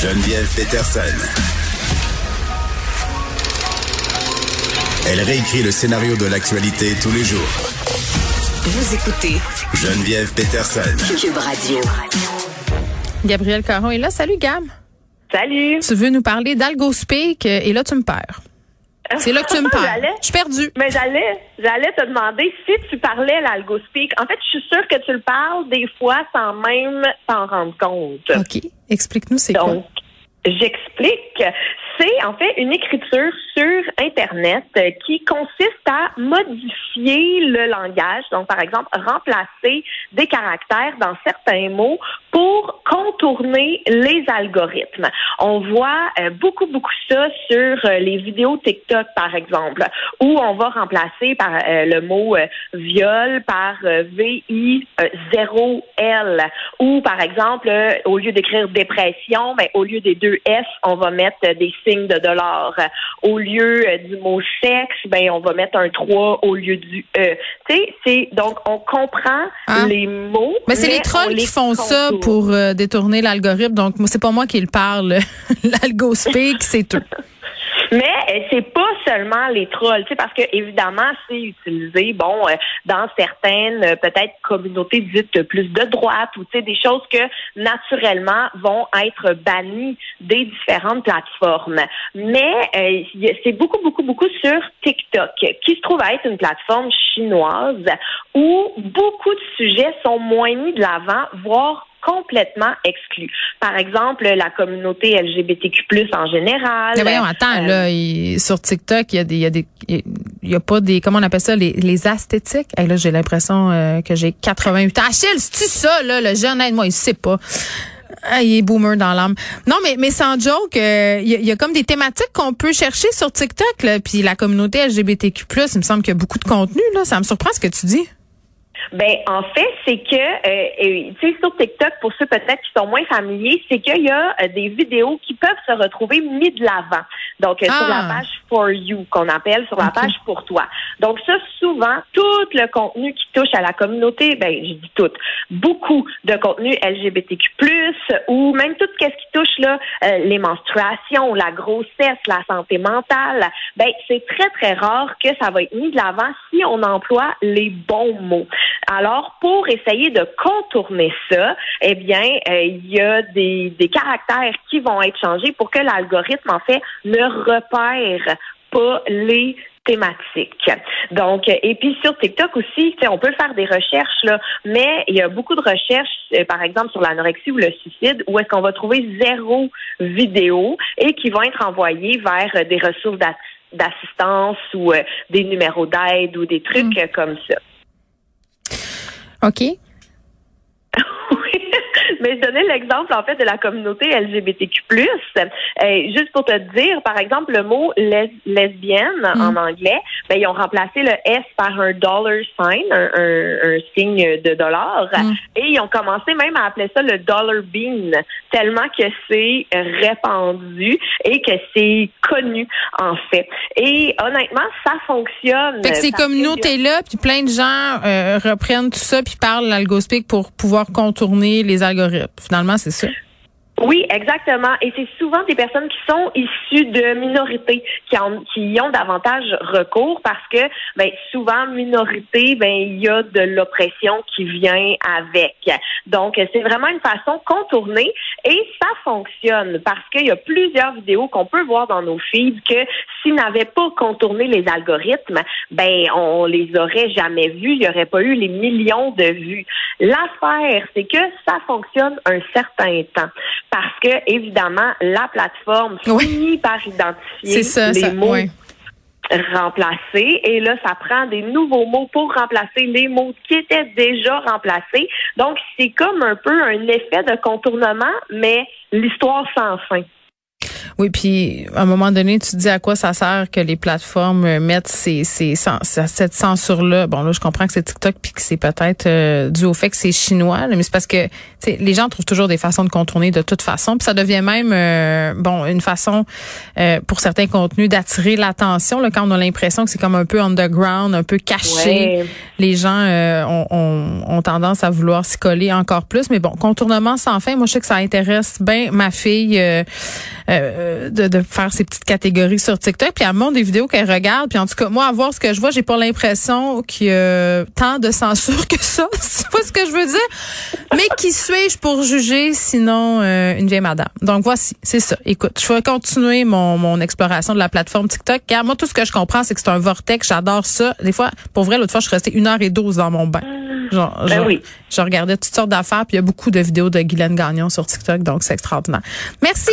Geneviève Peterson. Elle réécrit le scénario de l'actualité tous les jours. Vous écoutez Geneviève Peterson. Cube Radio. Gabriel Caron est là. Salut, Gab. Salut. Tu veux nous parler d'AlgoSpeak euh, et là, tu me perds. C'est là que tu me parles. Je suis perdue. Mais j'allais, j'allais te demander si tu parlais l'algospeak. En fait, je suis sûre que tu le parles des fois sans même t'en rendre compte. OK. Explique-nous c'est quoi. Donc, j'explique. C'est en fait une écriture sur Internet euh, qui consiste à modifier le langage. Donc, par exemple, remplacer des caractères dans certains mots pour contourner les algorithmes. On voit euh, beaucoup, beaucoup ça sur euh, les vidéos TikTok, par exemple, où on va remplacer le mot viol par euh, VI0L. Ou, par exemple, au lieu d'écrire dépression, ben, au lieu des deux S, on va mettre des de dollars. Au lieu euh, du mot sexe, ben, on va mettre un 3 au lieu du E. Tu sais, c'est, donc, on comprend Ah. les mots. Mais c'est les trolls les qui font ça pour euh, détourner l'algorithme. Donc, c'est pas moi qui le parle. L'algospeak, c'est eux. Mais euh, c'est pas seulement les trolls, tu sais, parce que évidemment c'est utilisé, bon, euh, dans certaines euh, peut-être communautés dites plus de droite ou tu sais des choses que naturellement vont être bannies des différentes plateformes. Mais euh, c'est beaucoup beaucoup beaucoup sur TikTok, qui se trouve à être une plateforme chinoise où beaucoup de sujets sont moins mis de l'avant, voire complètement exclus. Par exemple, la communauté LGBTQ+ en général. Mais voyons, attends, Euh, là, il- sur TikTok, il y a des, il y a des, il y a pas des, comment on appelle ça, les, les asthétiques? Et là, j'ai l'impression euh, que j'ai 88 ans. Achille, c'est-tu ça, là, le jeune aide-moi, il sait pas. Ah, il est boomer dans l'âme. Non, mais, mais sans joke, euh, il y, a- il y a comme des thématiques qu'on peut chercher sur TikTok, là, puis la communauté LGBTQ+, il me semble qu'il y a beaucoup de contenu, là. Ça me surprend ce que tu dis. Ben, en fait, c'est que, euh, euh, tu sais, sur TikTok, pour ceux peut-être qui sont moins familiers, c'est qu'il y a euh, des vidéos qui peuvent se retrouver mis de l'avant. Donc, euh, sur Ah. la page For You, qu'on appelle, sur la page pour toi. Donc, ça, souvent, tout le contenu qui touche à la communauté, ben, je dis tout, beaucoup de contenu LGBTQ+, ou même tout ce qui touche, là, euh, les menstruations, la grossesse, la santé mentale, ben, c'est très, très rare que ça va être mis de l'avant si on emploie les bons mots. Alors, pour essayer de contourner ça, eh bien, euh, il y a des, des caractères qui vont être changés pour que l'algorithme, en fait, ne repère pas les thématiques. Donc, et puis sur TikTok aussi, on peut faire des recherches, là, mais il y a beaucoup de recherches, euh, par exemple sur l'anorexie ou le suicide, où est-ce qu'on va trouver zéro vidéo et qui vont être envoyées vers euh, des ressources d'ass- d'assistance ou euh, des numéros d'aide ou des trucs euh, comme ça. OK. Mais je donnais l'exemple en fait de la communauté LGBTQ+. Euh, juste pour te dire, par exemple, le mot les- lesbienne en anglais, ben ils ont remplacé le S par un dollar sign, un, un- un signe de dollar, Mm. et ils ont commencé même à appeler ça le dollar bean, tellement que c'est répandu et que c'est connu en fait. Et honnêtement, ça fonctionne. Fait que ces communautés-là, puis plein de gens euh, reprennent tout ça, puis parlent l'algospeak pour pouvoir contourner les algorithmes. Finalement, c'est ça. Oui, exactement. Et c'est souvent des personnes qui sont issues de minorités qui, en- qui y ont davantage recours parce que ben, souvent, minorité, ben, il y a de l'oppression qui vient avec. Donc, c'est vraiment une façon contournée et ça fonctionne parce qu'il y a plusieurs vidéos qu'on peut voir dans nos feeds que s'ils n'avaient pas contourné les algorithmes, ben, on les aurait jamais vus. Il n'y aurait pas eu les millions de vues. L'affaire, c'est que ça fonctionne un certain temps parce que, évidemment, la plateforme Oui. finit par identifier ça, les ça. mots remplacés et là, ça prend des nouveaux mots pour remplacer les mots qui étaient déjà remplacés. Donc, c'est comme un peu un effet de contournement, mais l'histoire sans fin. Oui, puis à un moment donné, tu te dis à quoi ça sert que les plateformes euh, mettent ces, ces, cette censure-là? Bon, là, je comprends que c'est TikTok puis que c'est peut-être euh, dû au fait que c'est chinois, mais c'est parce que les gens trouvent toujours des façons de contourner de toute façon. Puis ça devient même, euh, bon, une façon pour certains contenus d'attirer l'attention. Quand on a l'impression que c'est comme un peu underground, un peu caché, les gens ont, ont, ont, tendance à vouloir s'y coller encore plus. Mais bon, contournement sans fin. Moi, je sais que ça intéresse bien ma fille. Euh, de, de, faire ces petites catégories sur TikTok. Puis elle montre des vidéos qu'elle regarde. Puis en tout cas, moi, à voir ce que je vois, j'ai pas l'impression qu'il y a tant de censure que ça. C'est pas ce que je veux dire. Mais qui suis-je pour juger sinon euh, une vieille madame? Donc voici, c'est ça. Écoute, je vais continuer mon, mon exploration de la plateforme TikTok. Car moi, tout ce que je comprends, c'est que c'est un vortex. J'adore ça. Des fois, pour vrai, l'autre fois, je suis restée une heure et douze dans mon bain. Genre, ben oui. je regardais toutes sortes d'affaires, puis il y a beaucoup de vidéos de Guylaine Gagnon sur TikTok, donc c'est extraordinaire. Merci.